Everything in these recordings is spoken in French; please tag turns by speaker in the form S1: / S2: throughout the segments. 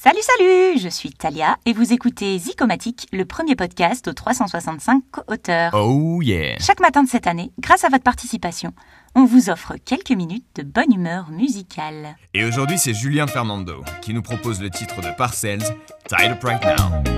S1: Salut, salut Je suis Talia et vous écoutez Zicomatique, le premier podcast aux 365 auteurs.
S2: Oh yeah
S1: Chaque matin de cette année, grâce à votre participation, on vous offre quelques minutes de bonne humeur musicale.
S2: Et aujourd'hui, c'est Julien Fernando qui nous propose le titre de Parcells, Tied Up Right Now.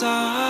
S3: side.